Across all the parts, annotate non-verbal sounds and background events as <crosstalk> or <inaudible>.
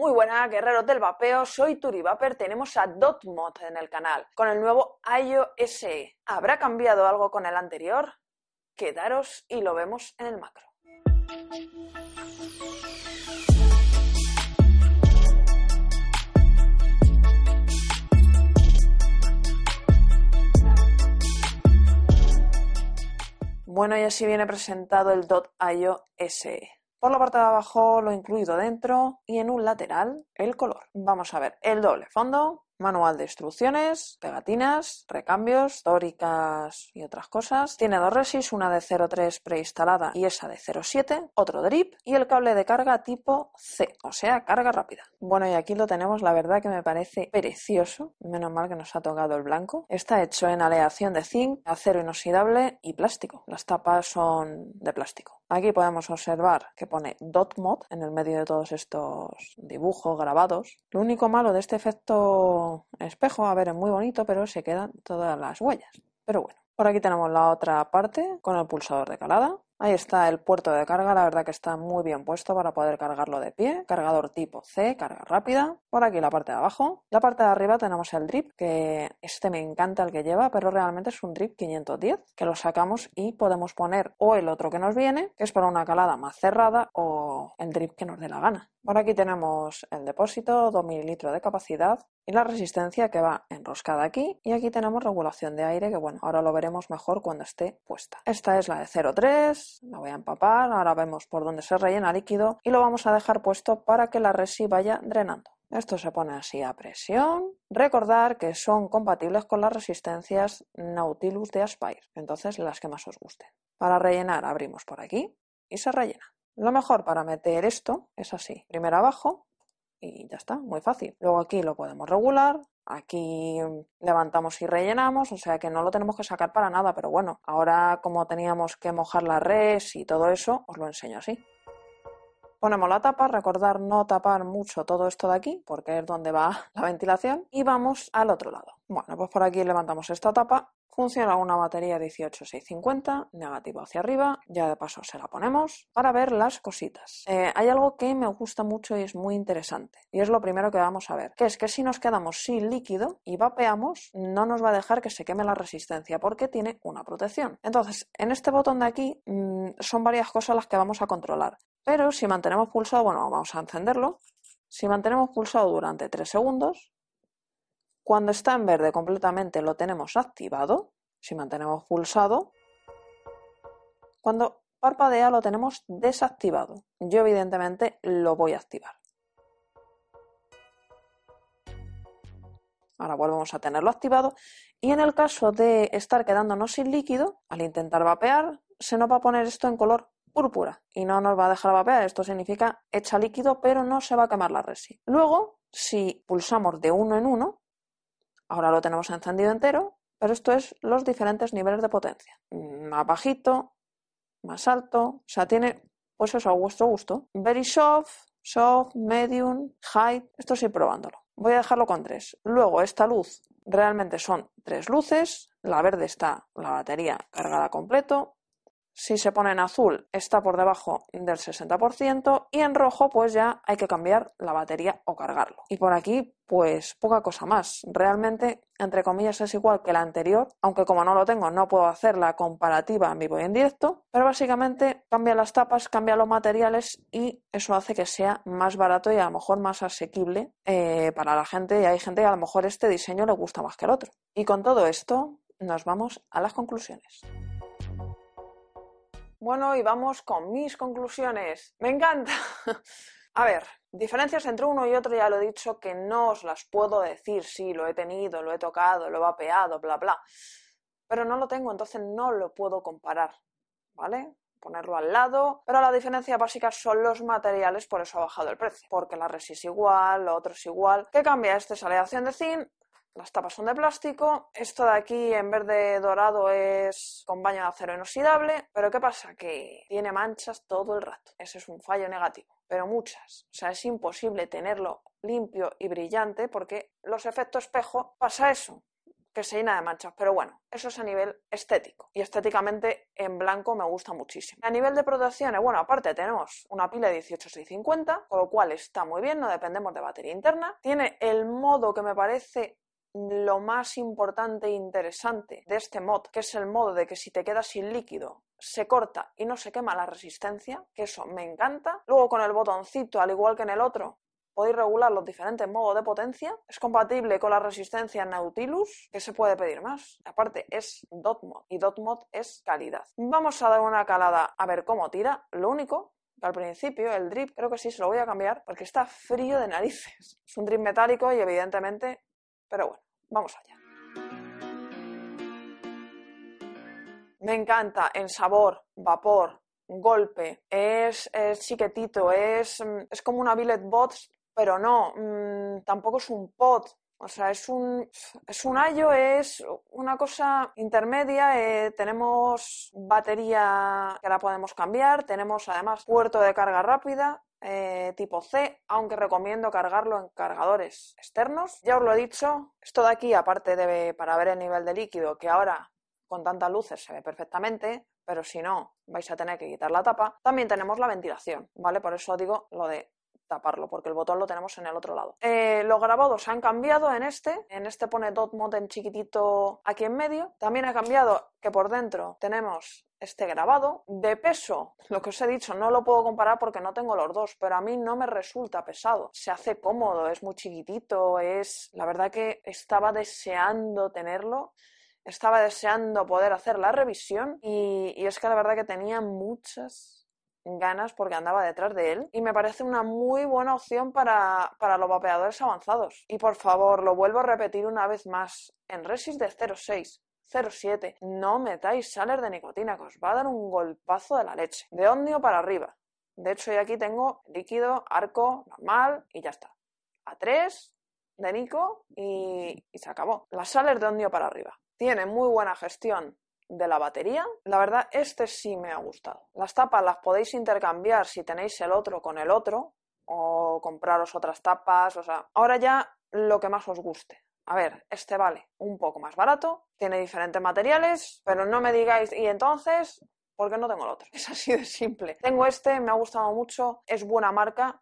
Muy buenas, guerreros del vapeo. Soy Turi. Tenemos a Dotmod en el canal con el nuevo IO SE. ¿Habrá cambiado algo con el anterior? Quedaros y lo vemos en el macro. Bueno, y así viene presentado el .io SE. Por la parte de abajo lo incluido dentro y en un lateral el color. Vamos a ver el doble fondo, manual de instrucciones, pegatinas, recambios, históricas y otras cosas. Tiene dos resis, una de 0.3 preinstalada y esa de 0.7, otro drip y el cable de carga tipo C, o sea, carga rápida. Bueno, y aquí lo tenemos, la verdad que me parece precioso, menos mal que nos ha tocado el blanco. Está hecho en aleación de zinc, acero inoxidable y plástico. Las tapas son de plástico. Aquí podemos observar que pone dot mod en el medio de todos estos dibujos grabados. Lo único malo de este efecto espejo, a ver, es muy bonito, pero se quedan todas las huellas. Pero bueno, por aquí tenemos la otra parte con el pulsador de calada. Ahí está el puerto de carga, la verdad que está muy bien puesto para poder cargarlo de pie. Cargador tipo C, carga rápida. Por aquí la parte de abajo. La parte de arriba tenemos el drip, que este me encanta el que lleva, pero realmente es un drip 510, que lo sacamos y podemos poner o el otro que nos viene, que es para una calada más cerrada, o el drip que nos dé la gana. Por aquí tenemos el depósito, 2 mililitros de capacidad y la resistencia que va enroscada aquí. Y aquí tenemos regulación de aire, que bueno, ahora lo veremos mejor cuando esté puesta. Esta es la de 0,3 la voy a empapar, ahora vemos por dónde se rellena líquido y lo vamos a dejar puesto para que la resi vaya drenando. Esto se pone así a presión. Recordar que son compatibles con las resistencias Nautilus de Aspire, entonces las que más os gusten. Para rellenar abrimos por aquí y se rellena. Lo mejor para meter esto es así. Primero abajo y ya está, muy fácil. Luego aquí lo podemos regular, Aquí levantamos y rellenamos, o sea que no lo tenemos que sacar para nada, pero bueno, ahora como teníamos que mojar la res y todo eso, os lo enseño así. Ponemos la tapa, recordar no tapar mucho todo esto de aquí, porque es donde va <laughs> la ventilación, y vamos al otro lado. Bueno, pues por aquí levantamos esta tapa Funciona una batería 18650, negativo hacia arriba, ya de paso se la ponemos para ver las cositas. Eh, hay algo que me gusta mucho y es muy interesante, y es lo primero que vamos a ver, que es que si nos quedamos sin líquido y vapeamos, no nos va a dejar que se queme la resistencia porque tiene una protección. Entonces, en este botón de aquí mm, son varias cosas las que vamos a controlar, pero si mantenemos pulsado, bueno, vamos a encenderlo, si mantenemos pulsado durante 3 segundos, cuando está en verde completamente lo tenemos activado, si mantenemos pulsado. Cuando parpadea lo tenemos desactivado. Yo evidentemente lo voy a activar. Ahora volvemos a tenerlo activado y en el caso de estar quedándonos sin líquido, al intentar vapear, se nos va a poner esto en color púrpura y no nos va a dejar vapear. Esto significa echa líquido pero no se va a quemar la resi. Luego, si pulsamos de uno en uno, Ahora lo tenemos encendido entero, pero esto es los diferentes niveles de potencia. Más bajito, más alto, o sea, tiene pues eso a vuestro gusto. Very soft, soft, medium, high, esto estoy probándolo. Voy a dejarlo con tres. Luego esta luz realmente son tres luces. La verde está la batería cargada completo. Si se pone en azul está por debajo del 60% y en rojo pues ya hay que cambiar la batería o cargarlo. Y por aquí pues poca cosa más. Realmente entre comillas es igual que la anterior, aunque como no lo tengo no puedo hacer la comparativa en vivo y en directo, pero básicamente cambia las tapas, cambia los materiales y eso hace que sea más barato y a lo mejor más asequible eh, para la gente y hay gente que a lo mejor este diseño le gusta más que el otro. Y con todo esto nos vamos a las conclusiones. Bueno, y vamos con mis conclusiones. Me encanta. <laughs> A ver, diferencias entre uno y otro ya lo he dicho que no os las puedo decir. Sí, lo he tenido, lo he tocado, lo he vapeado, bla, bla. Pero no lo tengo, entonces no lo puedo comparar. ¿Vale? Ponerlo al lado. Pero la diferencia básica son los materiales, por eso ha bajado el precio. Porque la resi es igual, lo otro es igual. ¿Qué cambia? Este es aleación de zinc, las tapas son de plástico. Esto de aquí en verde dorado es con baño de acero inoxidable. Pero ¿qué pasa? Que tiene manchas todo el rato. Ese es un fallo negativo. Pero muchas. O sea, es imposible tenerlo limpio y brillante porque los efectos espejo pasa eso. que se llena de manchas, pero bueno, eso es a nivel estético y estéticamente en blanco me gusta muchísimo. A nivel de protecciones, bueno, aparte tenemos una pila de 18650, con lo cual está muy bien, no dependemos de batería interna. Tiene el modo que me parece lo más importante e interesante de este mod, que es el modo de que si te quedas sin líquido se corta y no se quema la resistencia, que eso me encanta. Luego con el botoncito, al igual que en el otro, podéis regular los diferentes modos de potencia. Es compatible con la resistencia Nautilus, que se puede pedir más. Aparte, es dot mod y dot mod es calidad. Vamos a dar una calada a ver cómo tira. Lo único que al principio el drip creo que sí se lo voy a cambiar porque está frío de narices. <laughs> Es un drip metálico y evidentemente, pero bueno, vamos allá. Me encanta en sabor, vapor, golpe, es, chiquetito, es, es como una billet bots pero no, mm, tampoco es un pot. O sea, es un, es un ayo, es una cosa intermedia. Eh, tenemos batería que la podemos cambiar. Tenemos además puerto de carga rápida. Eh, tipo C, aunque recomiendo cargarlo en cargadores externos. Ya os lo he dicho, esto de aquí, aparte de para ver el nivel de líquido, que ahora con tantas luces se ve perfectamente, pero si no, vais a tener que quitar la tapa. También tenemos la ventilación, ¿vale? Por eso digo lo de taparlo, porque el botón lo tenemos en el otro lado. Eh, los grabados han cambiado en este, en este pone dot mod en chiquitito aquí en medio. También ha cambiado que por dentro tenemos este grabado. De peso, lo que os he dicho, no lo puedo comparar porque no tengo los dos, pero a mí no me resulta pesado. Se hace cómodo, es muy chiquitito, es... La verdad que estaba deseando tenerlo estaba deseando poder hacer la revisión y, y, es que la verdad que tenía muchas ganas porque andaba detrás de él y me parece una muy buena opción para, para los vapeadores avanzados. Y por favor, lo vuelvo a repetir una vez más, en Resist de 0.6 0.7, no metáis sales de nicotina, que os va a dar un golpazo de la leche. De ondio para arriba. De hecho, yo aquí tengo líquido, arco, normal y ya está. A 3 de Nico y, y se acabó. Las sales de ondio para arriba. Tiene muy buena gestión de la batería, la verdad este sí me ha gustado. Las tapas las podéis intercambiar si tenéis el otro con el otro o compraros otras tapas, o sea, ahora ya lo que más os guste. A ver, este vale un poco más barato, tiene diferentes materiales, pero no me digáis, y entonces, ¿por qué no tengo el otro? <laughs> Es así de simple. Tengo este, me ha gustado mucho, es buena marca,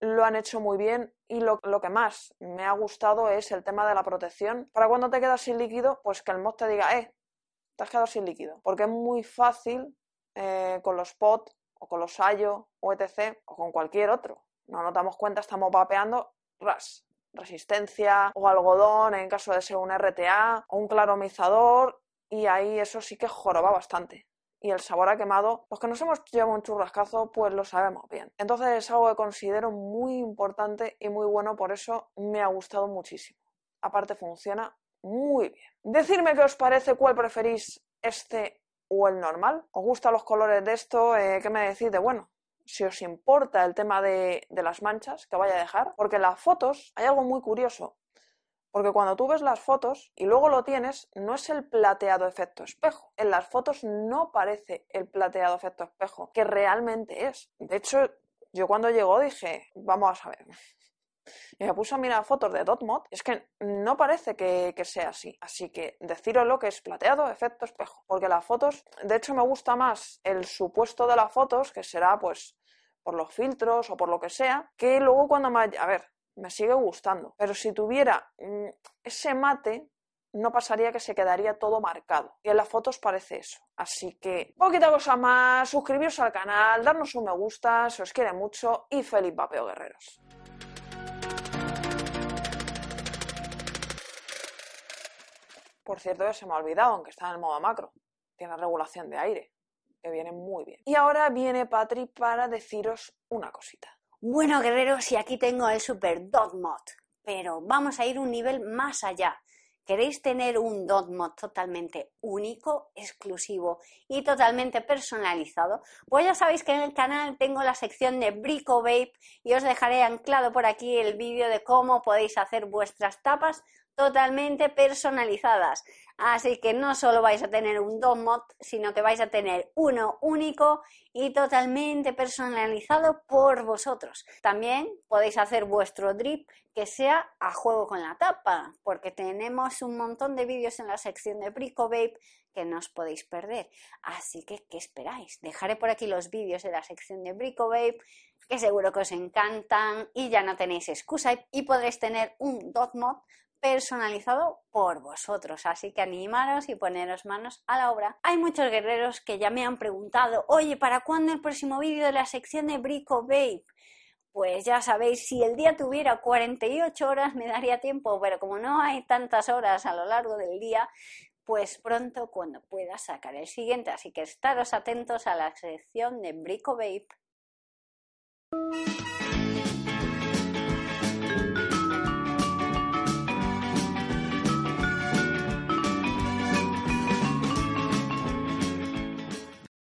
lo han hecho muy bien y lo, lo, que más me ha gustado es el tema de la protección. Para cuando te quedas sin líquido, pues que el mod te diga, eh, te has quedado sin líquido. Porque es muy fácil eh, con los POT o con los Ayo o etc. o con cualquier otro. No nos damos cuenta, estamos vapeando ras. Resistencia o algodón en caso de ser un RTA o un claromizador y ahí eso sí que joroba bastante. Y el sabor a quemado, los que nos hemos llevado un churrascazo, pues lo sabemos bien. Entonces es algo que considero muy importante y muy bueno, por eso me ha gustado muchísimo. Aparte funciona muy bien. Decidme qué os parece, cuál preferís, este o el normal. ¿Os gustan los colores de esto? Eh, ¿Qué me decís de bueno? Si os importa el tema de, de las manchas que vaya a dejar, porque en las fotos hay algo muy curioso. Porque cuando tú ves las fotos y luego lo tienes, no es el plateado efecto espejo. En las fotos no parece el plateado efecto espejo, que realmente es. De hecho, yo cuando llegó dije, vamos a ver, y me puse a mirar fotos de Dotmod, es que no parece que, sea así. Así que lo que es plateado, efecto espejo. Porque las fotos, de hecho me gusta más el supuesto de las fotos, que será pues por los filtros o por lo que sea, que luego cuando me... A ver, me sigue gustando. Pero si tuviera mm, ese mate, no pasaría que se quedaría todo marcado. Y en las fotos parece eso. Así que, poquita cosa más, suscribiros al canal, darnos un me gusta, se os quiere mucho y feliz vapeo guerreros. Por cierto, se me ha olvidado, aunque está en el modo macro. Tiene regulación de aire, que viene muy bien. Y ahora viene Patri para deciros una cosita. Bueno, guerreros, y aquí tengo el Super Dot Mod. Pero vamos a ir un nivel más allá. ¿Queréis tener un dot mod totalmente único, exclusivo y totalmente personalizado? Pues ya sabéis que en el canal tengo la sección de Brico Vape y os dejaré anclado por aquí el vídeo de cómo podéis hacer vuestras tapas totalmente personalizadas. Así que no solo vais a tener un mod, sino que vais a tener uno único y totalmente personalizado por vosotros. También podéis hacer vuestro drip que sea a juego con la tapa, porque tenemos un montón de vídeos en la sección de Brico que no os podéis perder. Así que, ¿qué esperáis? Dejaré por aquí los vídeos de la sección de Brico que seguro que os encantan y ya no tenéis excusa y podréis tener un dot mod personalizado por vosotros. Así que animaros y poneros manos a la obra. Hay muchos guerreros que ya me han preguntado, oye, ¿para cuándo el próximo vídeo de la sección de Brico Babe? Pues ya sabéis, si el día tuviera 48 horas me daría tiempo, pero como no hay tantas horas a lo largo del día, pues pronto cuando pueda sacar el siguiente. Así que estaros atentos a la sección de Brico Babe.